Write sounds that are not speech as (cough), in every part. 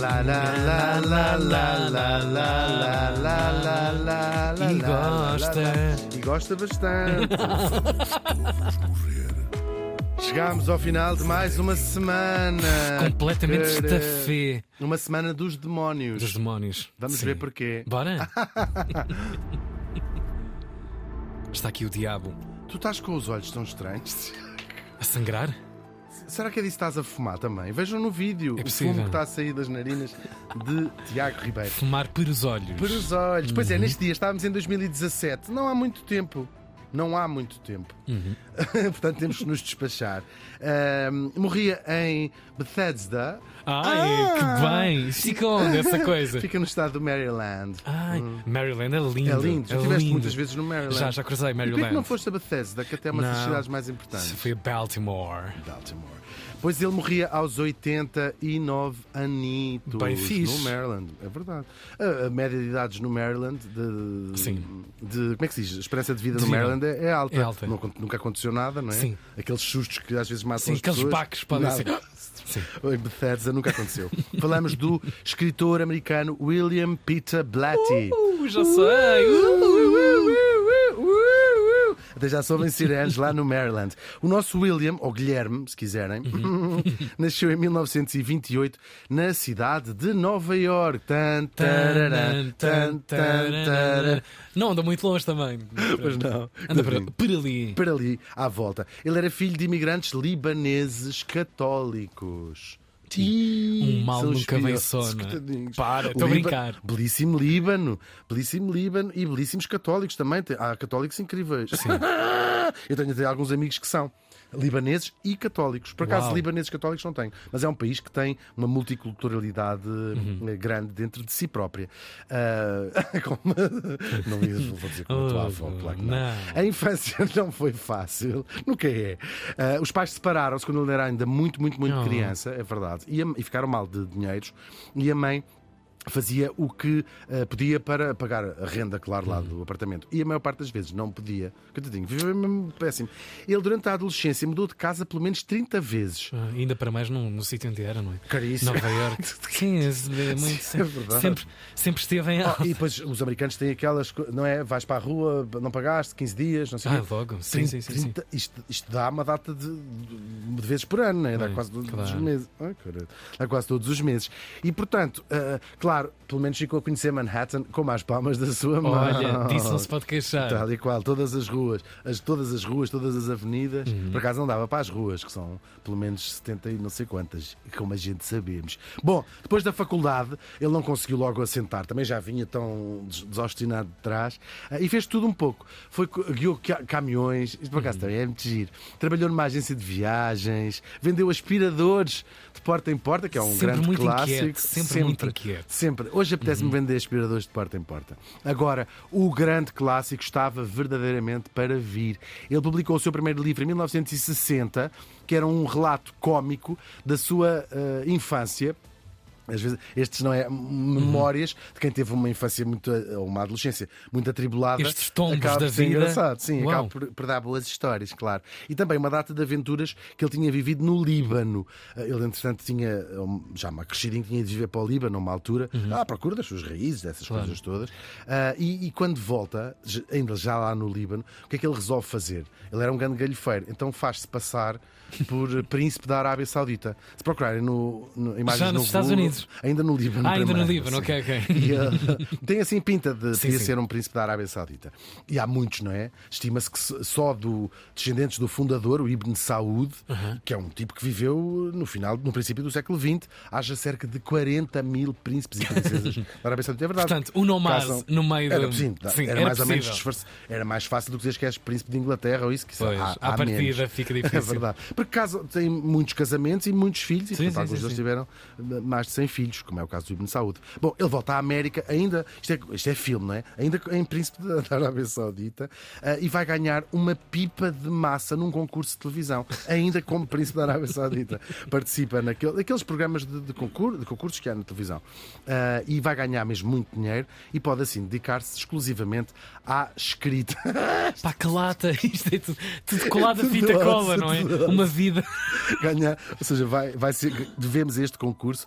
La la la la la la la la la la la la E gosta. E gosta bastante. Chegámos ao final de mais uma semana. Completamente estafé Uma semana dos demónios. dos demónios. Vamos Sim. ver porquê. Bora? Está aqui o diabo Tu estás com os olhos tão estranhos. a sangrar? Será que é disso que estás a fumar também? Vejam no vídeo É o possível. fumo que está a sair das narinas de Tiago Ribeiro. Fumar para os olhos. Para os olhos. Pois é, Uhum. neste dia estávamos em 2017. Não há muito tempo. Não há muito tempo. Uhum. (laughs) Portanto, temos que nos despachar. Ahm, morria em Bethesda. Ai, Ah! que bem! Fica onde essa coisa? (laughs) Fica no estado do Maryland. Ai, Maryland é lindo. É lindo. Já é estiveste lindo. muitas vezes no Maryland. Já, já cruzei E porquê Maryland. que não foste a Bethesda, que até é uma das cidades mais importantes? Foi a Baltimore. Baltimore. Pois ele morria aos 89 anitos Bem fixe. no Maryland. É verdade. A, a média de idades no Maryland, de, Sim. de- como é que se diz? A esperança de vida De no vida. Maryland é, é alta. É alta. Nunca aconteceu nada, não é? Sim. Aqueles sustos que às vezes matam Sim, as aqueles pessoas. baques podem Nada. ser. Sim. Em Bethesda nunca aconteceu. (laughs) Falamos do escritor americano William Peter Blatty. Uh, já sei! Até já soube em sirenes lá no Maryland. O nosso William, ou Guilherme, se quiserem, (laughs) nasceu em 1928 na cidade de Nova York. Tan, tarará, tan, tan. Não anda muito longe também. Pois não. Anda por, por ali. Para ali, à volta. Ele era filho de imigrantes libaneses católicos. Um mal São nunca vem só, é? Para, estou a brincar. Belíssimo Líbano, belíssimo Líbano e belíssimos católicos também. Há católicos incríveis. (laughs) Eu tenho até alguns amigos que são libaneses e católicos. Por acaso, Uau. libaneses e católicos não tenho, mas é um país que tem uma multiculturalidade Uhum. eh, grande dentro de si própria. Ah, (laughs) como- Não vou dizer como a tua Oh, avó, claro que não. não. A infância (laughs) não foi fácil, nunca é. Ah, os pais separaram-se quando ele era ainda muito, muito, muito Oh. criança, é verdade, e, e ficaram mal de dinheiros. E a mãe fazia o que ah, podia para pagar a renda, claro, lá do apartamento. E a maior parte das vezes não podia. Coitadinho, viveu mesmo péssimo. Ele, durante a adolescência, mudou de casa pelo menos 30 vezes. Ah, ainda para mais no, no sítio onde era, não é? Caríssimo. Nova York. (laughs) Sim, é, é muito. Sim, é verdade. sempre, sempre esteve em alta. Oh, e depois os americanos têm aquelas, não é? Vais para a rua, não pagaste 15 dias, não sei o Ah, logo. Sim, sim, sim. sim. 30 Isto, isto dá uma data de, de- vezes por ano, né? dá Bem, quase todos claro. os meses. Ai, dá quase todos os meses. E portanto, ah, claro, pelo menos ficou a conhecer Manhattan como as palmas da sua mão. Olha, disso não se pode queixar. Tal e qual, todas as ruas, as, todas as ruas, todas as avenidas. Uhum. Por acaso não dava para as ruas, que são pelo menos 70 e não sei quantas, como a gente sabemos. Bom, depois da faculdade, ele não conseguiu logo assentar, também já vinha tão des- desobstinado de trás, ah, e fez tudo um pouco. Foi, guiou ca- caminhões, isto por acaso Uhum. também é muito giro. Trabalhou numa agência de viagens, vendeu aspiradores de porta em porta, que é um Sempre grande muito clássico. inquieto, sempre muito inquieto. Sempre. Hoje apetece-me vender aspiradores de porta em porta. Agora, o grande clássico estava verdadeiramente para vir. Ele publicou o seu primeiro livro em 1960, que era um relato cómico da sua eh, infância. Às vezes, estes não é memórias de quem teve uma infância muito, ou uma adolescência muito atribulada. Estes tombos acaba da vida. engraçado, sim, Uau. acaba por, por dar boas histórias, claro. E também uma data de aventuras que ele tinha vivido no Líbano. Eh, Ele, entretanto, tinha um, já uma crescidinha, tinha de viver para o Líbano, uma altura, à procura das suas raízes, dessas Claro. coisas todas. Ah, e, e quando volta, ainda já lá no Líbano, o que é que ele resolve fazer? Ele era um grande galhofeiro, então faz-se passar por príncipe da Arábia Saudita. Se procurarem no, no imagens Já nos no Estados Google, Unidos. Ainda no Líbano. Ah, ainda no Líbano, sim. ok, ok. (laughs) E, uh, tem assim pinta de Sim, sim. ser um príncipe da Arábia Saudita. E há muitos, não é? Estima-se que só do descendentes do fundador, o Ibn Saud, que é um tipo que viveu no final, no princípio do século XX, haja cerca de 40 mil príncipes e princesas (laughs) da Arábia Saudita. É verdade. Portanto, o Casam- no meio era, do- sim, Sim, era, era mais ou menos possível. disfarce- Era mais fácil do que dizer que és príncipe de Inglaterra ou isso que Pois, há, à há partida menos. fica (laughs) É difícil. verdade. Porque caso, tem muitos casamentos e muitos filhos, e Sim, portanto, alguns deles tiveram mais de 100 filhos, como é o caso do Ibn Saúde. Bom, ele volta à América, ainda, isto é, isto é filme, não é? Ainda em príncipe da, Arábia Saudita, eh, e vai ganhar uma pipa de massa num concurso de televisão, ainda como príncipe da Arábia Saudita. (laughs) Participa naquele, naqueles programas de, de, concur, de concursos que há na televisão. Eh, e vai ganhar mesmo muito dinheiro e pode assim dedicar-se exclusivamente à escrita. Pá, que lata! (laughs) Isto é tudo, tudo colado a fita cola, não é? Uma vida. (laughs) ganhar, ou seja, vai, vai ser, devemos a este concurso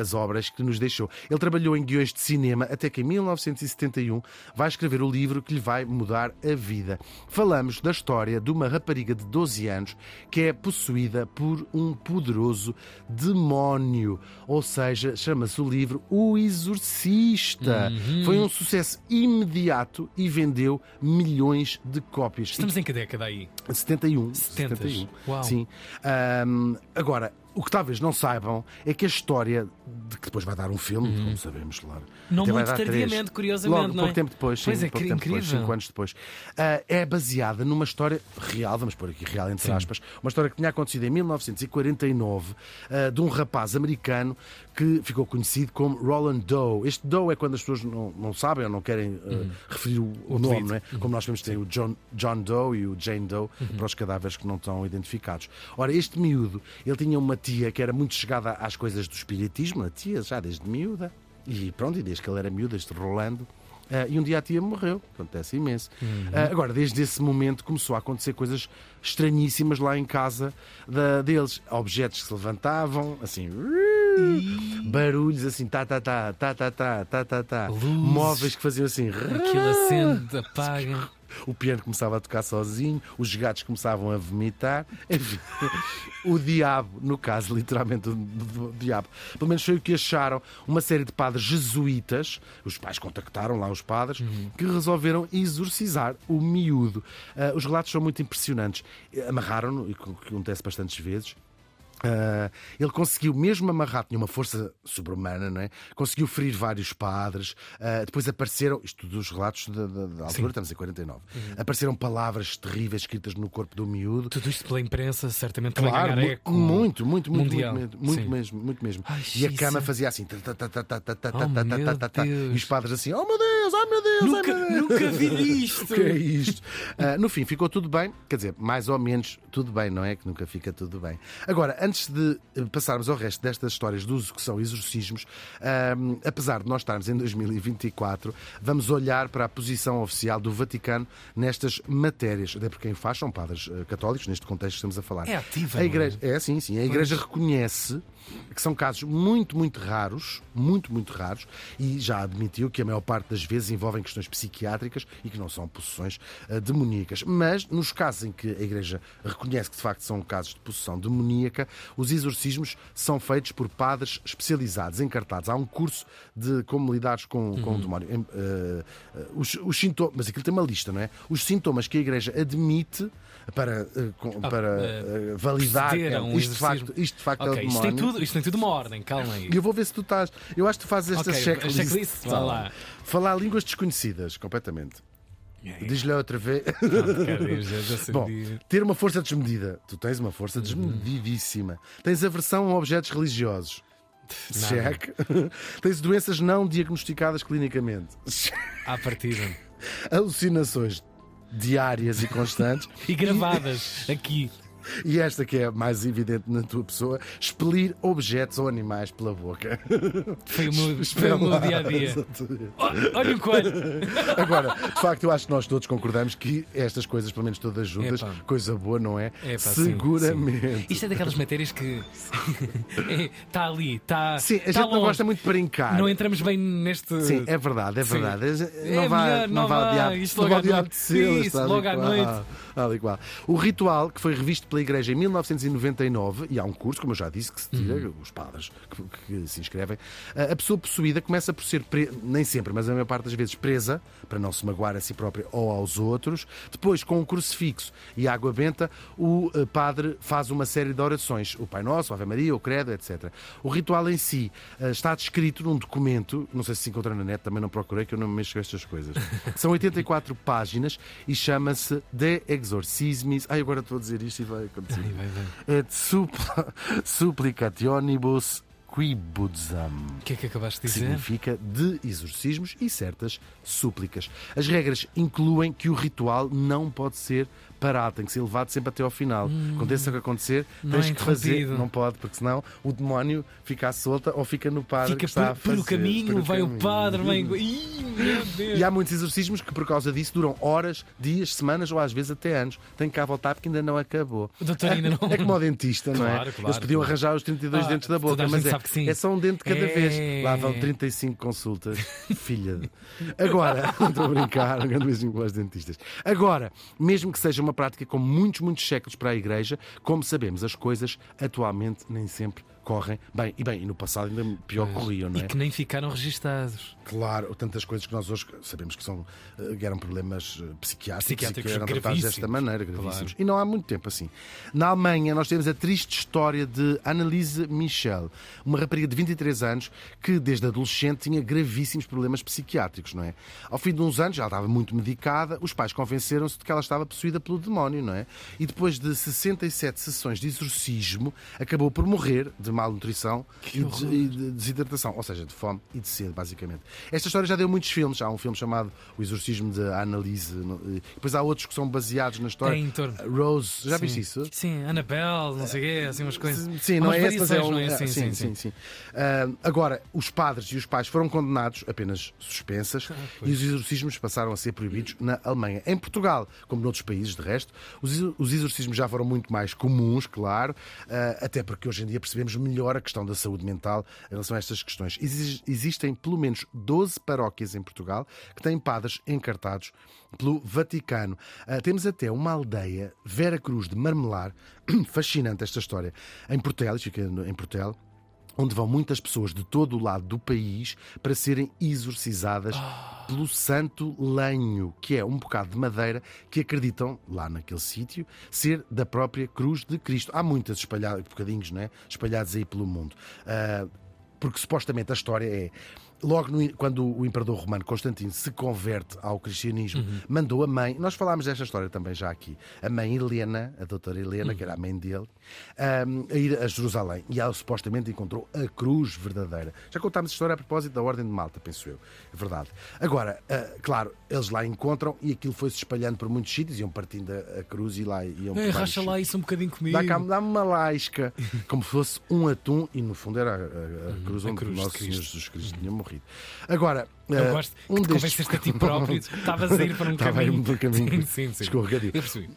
as obras que nos deixou. Ele trabalhou em guiões de cinema até que em 1971 vai escrever o livro que lhe vai mudar a vida. Falamos da história de uma rapariga de 12 anos que é possuída por um poderoso demónio. Ou seja, chama-se o livro O Exorcista. Uhum. Foi um sucesso imediato e vendeu milhões de cópias. Estamos em que década aí? 71. 70. 71. Uau. Sim. Ahm, agora, o que talvez não saibam é que a história de que depois vai dar um filme, como sabemos, claro. Uhum. Não muito dar três. tardiamente, curiosamente, Logo, não é? pouco tempo depois, sim, Pois é, pouco tempo depois, incrível. cinco anos depois. Ah, é baseada numa história real, vamos pôr aqui real entre aspas, uma história que tinha acontecido em 1949 ah, de um rapaz americano que ficou conhecido como Roland Doe. Este Doe é quando as pessoas não, não sabem ou não querem ah, referir o, o nome, não é? Como nós vemos, tem o John, John Doe e o Jane Doe Uhum. para os cadáveres que não estão identificados. Ora, este miúdo, ele tinha uma tia que era muito chegada às coisas do espiritismo, a tia já desde miúda. E pronto, e desde que ele era miúdo, este Rolando. ah, e um dia a tia morreu, acontece imenso. Ah, agora, desde esse momento começou a acontecer coisas estranhíssimas lá em casa da- deles. Objetos que se levantavam, assim, barulhos assim, tá, tá, tá, tá, tá, tá, tá, tá, tá. Móveis que faziam assim, Aquilo acende, (laughs) apaga. O piano começava a tocar sozinho, os gatos começavam a vomitar, enfim, (laughs) o diabo, no caso, literalmente, o, diabo. Pelo menos foi o que acharam uma série de padres jesuítas, os pais contactaram lá os padres, que resolveram exorcizar o miúdo. Ah, os relatos são muito impressionantes. Amarraram-no, e o que acontece bastantes vezes. Ah, ele conseguiu, mesmo amarrado, tinha uma força sobre-humana, não é? Conseguiu ferir vários padres. Ah, depois apareceram, isto dos relatos da, da- da altura, estamos em 49, apareceram palavras terríveis escritas no corpo do miúdo. Tudo isto pela imprensa, certamente Claro, eco. muito, muito, muito, mundial. muito, muito Sim. mesmo, muito mesmo. Ai, e a cama fazia assim, Oh, e os padres assim, oh meu Deus, oh meu Deus, Nunca, oh meu Deus. nunca vi isto. (laughs) Que é isto? Ah, no fim, ficou tudo bem, quer dizer, mais ou menos tudo bem, não é? Que nunca fica tudo bem. Agora, antes de eh, passarmos ao resto destas histórias dos que são exorcismos, ahm, apesar de nós estarmos em 2024, vamos olhar para a posição oficial do Vaticano nestas matérias. Até porque quem faz são padres eh, católicos, neste contexto que estamos a falar. É ativa, A é? igreja, é sim, sim. A igreja reconhece que são casos muito, muito raros, muito, muito raros, e já admitiu que a maior parte das vezes envolvem questões psiquiátricas e que não são possessões ah, demoníacas. Mas nos casos em que a igreja reconhece que de facto são casos de possessão demoníaca, os exorcismos são feitos por padres especializados, encartados. Há um curso de como lidares com, com o demónio. Em, ah, ah, os, os sintomas, mas aquilo tem uma lista, não é? Os sintomas que a igreja admite para, ah, com- para ah, ah, validar que proceder a um isto, de facto, isto de facto é Ok, o isto demónio. tem, tudo, isto tem tudo uma ordem, calma aí. E eu vou ver se tu estás. Eu acho que tu fazes esta Ok, checklist. checklist, vá lá. Falar línguas desconhecidas, completamente. Diz-lhe outra vez. (laughs) (laughs) Bom, ter uma força desmedida. Tu tens uma força Uhum. desmedidíssima. Tens aversão a objetos religiosos. Check. (laughs) Tens doenças não diagnosticadas clinicamente. À partida. Alucinações diárias e constantes. E gravadas aqui. (laughs) E esta que é mais evidente na tua pessoa: expelir objetos ou animais pela boca. (laughs) Foi o meu, foi o meu dia a dia. Olha o coelho! (laughs) Agora, de facto, eu acho que nós todos concordamos que estas coisas, pelo menos todas juntas, Epá. coisa boa, não é? É, sim, Seguramente. sim. Isto é daquelas matérias que está ali, está. Sim, a gente não gosta muito de brincar. Não entramos bem neste. Sim, é verdade, é Sim. verdade. É Não vai, melhor, não não vai vá, isto logo vai à noite. e qual. O ritual que foi revisto pela Igreja em 1999, e há um curso, como eu já disse, que se tira, Uhum. os padres que, que se inscrevem, a a pessoa possuída começa por ser, pre- nem sempre, mas a maior parte das vezes, presa, para não se magoar a si própria ou aos outros. Depois, com um crucifixo e água benta, o eh, padre faz uma série de orações, o Pai Nosso, a Ave Maria, o Credo, etc. O ritual em si eh, está descrito num documento, não sei se se encontra na net, também não procurei, que eu não me mexo com estas coisas. São 84 páginas e chama-se De Exorcismis. Ai, agora estou a dizer isto e vai acontecer. Vai, vai, vai. Et supla, supplicationibus quibudzam O que é que acabaste de dizer? significa de exorcismos e certas súplicas. As regras incluem que o ritual não pode ser parado, tem que ser levado sempre até ao final. Aconteça o que acontecer, Não tens é que fazer. Não pode, porque senão o demónio fica à solta ou fica no padre. Fica por, por o fazer, caminho, vai o padre, vem. Ih, meu Deus! E há muitos exorcismos que, por causa disso, duram horas, dias, semanas ou às vezes até anos. Tem que cá voltar porque ainda não acabou. O doutor ainda não. É como ao dentista, não é? Claro, claro, Eles podiam claro. arranjar os 32 Ah, dentes da boca, mas é, é só um dente cada É. vez. Lá vão 35 consultas. (laughs) Filha de. Agora, (laughs) estou a brincar, um grande beijinho para os dentistas. Agora, mesmo que seja uma prática com muitos, muitos séculos para a Igreja, como sabemos, as coisas atualmente nem sempre correm bem. E bem, e no passado ainda pior corriam, não E é? que nem ficaram registados. Claro, tantas coisas que nós hoje sabemos que são eh, que eram problemas eh, psiquiátricos, Psiquiátricos e que eram tratados desta maneira, gravíssimos. Claro. E não há muito tempo assim. Na Alemanha, nós temos a triste história de Anneliese Michel, uma rapariga de 23 anos que, desde adolescente, tinha gravíssimos problemas psiquiátricos, não é? Ao fim de uns anos, ela estava muito medicada, os pais convenceram-se de que ela estava possuída pelo demónio, não é? E depois de 67 sessões de exorcismo, acabou por morrer de malnutrição e de, e de desidratação, ou seja, de fome e de sede, basicamente. Esta história já deu muitos filmes. Há um filme chamado O Exorcismo de Annalise. Depois há outros que são baseados na história. É em torno. Rose, já viste Sim. isso? Sim, Annabelle, não sei o quê, assim umas coisas. Sim, não é esse, mas é um. é? é, Sim, sim, sim. sim. Ah, agora, os padres e os pais foram condenados a penas suspensas Ah, e os exorcismos passaram a ser proibidos na Alemanha. Em Portugal, como noutros países, de resto, os exor- os exorcismos já foram muito mais comuns, claro, ah, até porque hoje em dia percebemos melhor a questão da saúde mental em relação a estas questões. Exis- Existem pelo menos 12 paróquias em Portugal que têm padres encartados pelo Vaticano. Ah, temos até uma aldeia, Vera Cruz de Marmelar, (clears throat) fascinante esta história, em Portel, fica em Portel, onde vão muitas pessoas de todo o lado do país para serem exorcizadas pelo Santo Lenho, que é um bocado de madeira que acreditam, lá naquele sítio, ser da própria cruz de Cristo. Há muitas espalhadas, bocadinhos, né? espalhados aí pelo mundo. Ah, porque supostamente a história é. Logo no- quando o imperador romano Constantino se converte ao cristianismo, mandou a mãe, nós falámos desta história também já aqui, a mãe Helena, a doutora Helena, que era a mãe dele, ahm, a ir a Jerusalém. E ela supostamente encontrou a cruz verdadeira. Já contámos a história a propósito da Ordem de Malta, penso eu. É verdade. Agora, ah, claro, eles lá encontram e aquilo foi-se espalhando por muitos sítios, iam partindo a, a cruz e lá iam vários racha lá isso um bocadinho comigo. Dá Dá-me uma lasca, como se fosse um atum, e no fundo era a, a- a cruz a onde cruz de nosso. Senhor Jesus Cristo tinha morrido. Agora, Eu eh, gosto um que te destes- convenceste a ti (laughs) próprio. Estavas a ir para um Estava caminho. por um caminho Sim, sim, sim. escorregadio.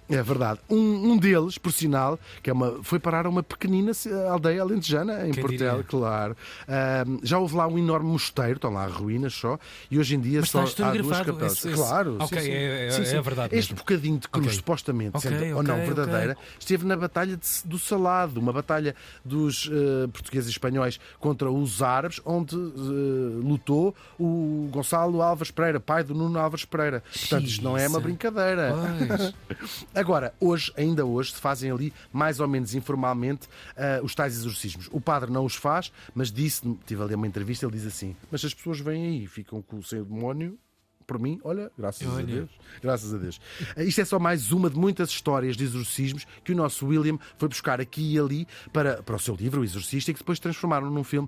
É verdade. Um, um deles, por sinal, que é uma, foi parar a uma pequenina aldeia alentejana, em Quem Portel, diria? claro. Ahm, já houve lá um enorme mosteiro, estão lá ruínas só, e hoje em dia Mas só há duas capelas. esse- esse- Claro, Ok, é- é- é verdade Este mesmo. bocadinho de cruz, Ok. supostamente, Ok, sendo ou não verdadeira, esteve na Batalha de- do Salado, uma batalha dos eh, portugueses e espanhóis contra os árabes, onde eh, lutou o Gonçalo Álvares Pereira, pai do Nuno Álvares Pereira. Portanto, isto não é uma brincadeira. Pois. (laughs) Agora, hoje, ainda hoje, se fazem ali, mais ou menos informalmente, ah, os tais exorcismos. O padre não os faz, mas disse, tive ali uma entrevista, ele diz assim: Mas as pessoas vêm aí e ficam com o seu demónio. Por mim, olha, graças a Olha. Deus. Graças a Deus. Ah, Isto é só mais uma de muitas histórias de exorcismos que o nosso William foi buscar aqui e ali para, para o seu livro, O Exorcista, e que depois transformaram num filme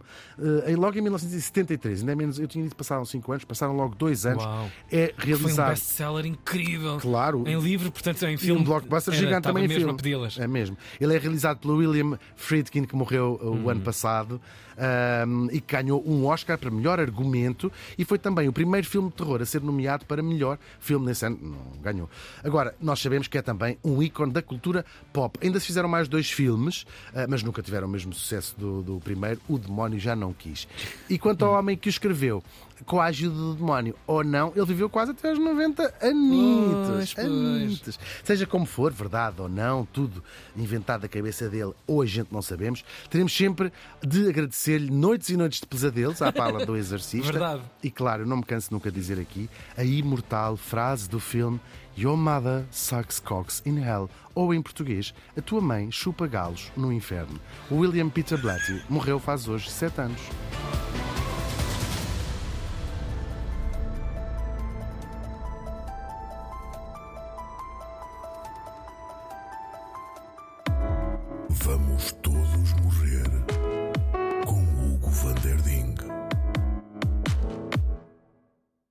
em logo em 1973. Ainda é menos, eu tinha dito que passaram 5 anos, passaram logo 2 anos. Uau. É Foi um realizado. best-seller incrível. Claro. Em livro, portanto, em E filme. um blockbuster era- gigante também em mesmo filme. a. É mesmo. Ele é realizado pelo William Friedkin, que morreu uh, Uhum. o ano passado um, e que ganhou um Oscar para melhor argumento e foi também o primeiro filme de terror a ser nomeado para melhor filme nesse ano. Não ganhou. Agora, nós sabemos que é também um ícone da cultura pop. Ainda se fizeram mais dois filmes, uh, mas nunca tiveram o mesmo sucesso do, do primeiro. O Demónio já não quis. E quanto ao homem que o escreveu, com a ajuda do demónio ou não, ele viveu quase até aos 90 anitos. Pois, pois. anitos. Seja como for, verdade ou não, tudo inventado da cabeça dele, ou a gente não sabemos, teremos sempre de agradecer-lhe noites e noites de pesadelos à pala do exorcista. Verdade. E claro, não me canso nunca de dizer aqui a imortal frase do filme Your mother sucks cocks in hell, ou em português, a tua mãe chupa galos no inferno. O William Peter Blatty morreu faz hoje sete anos.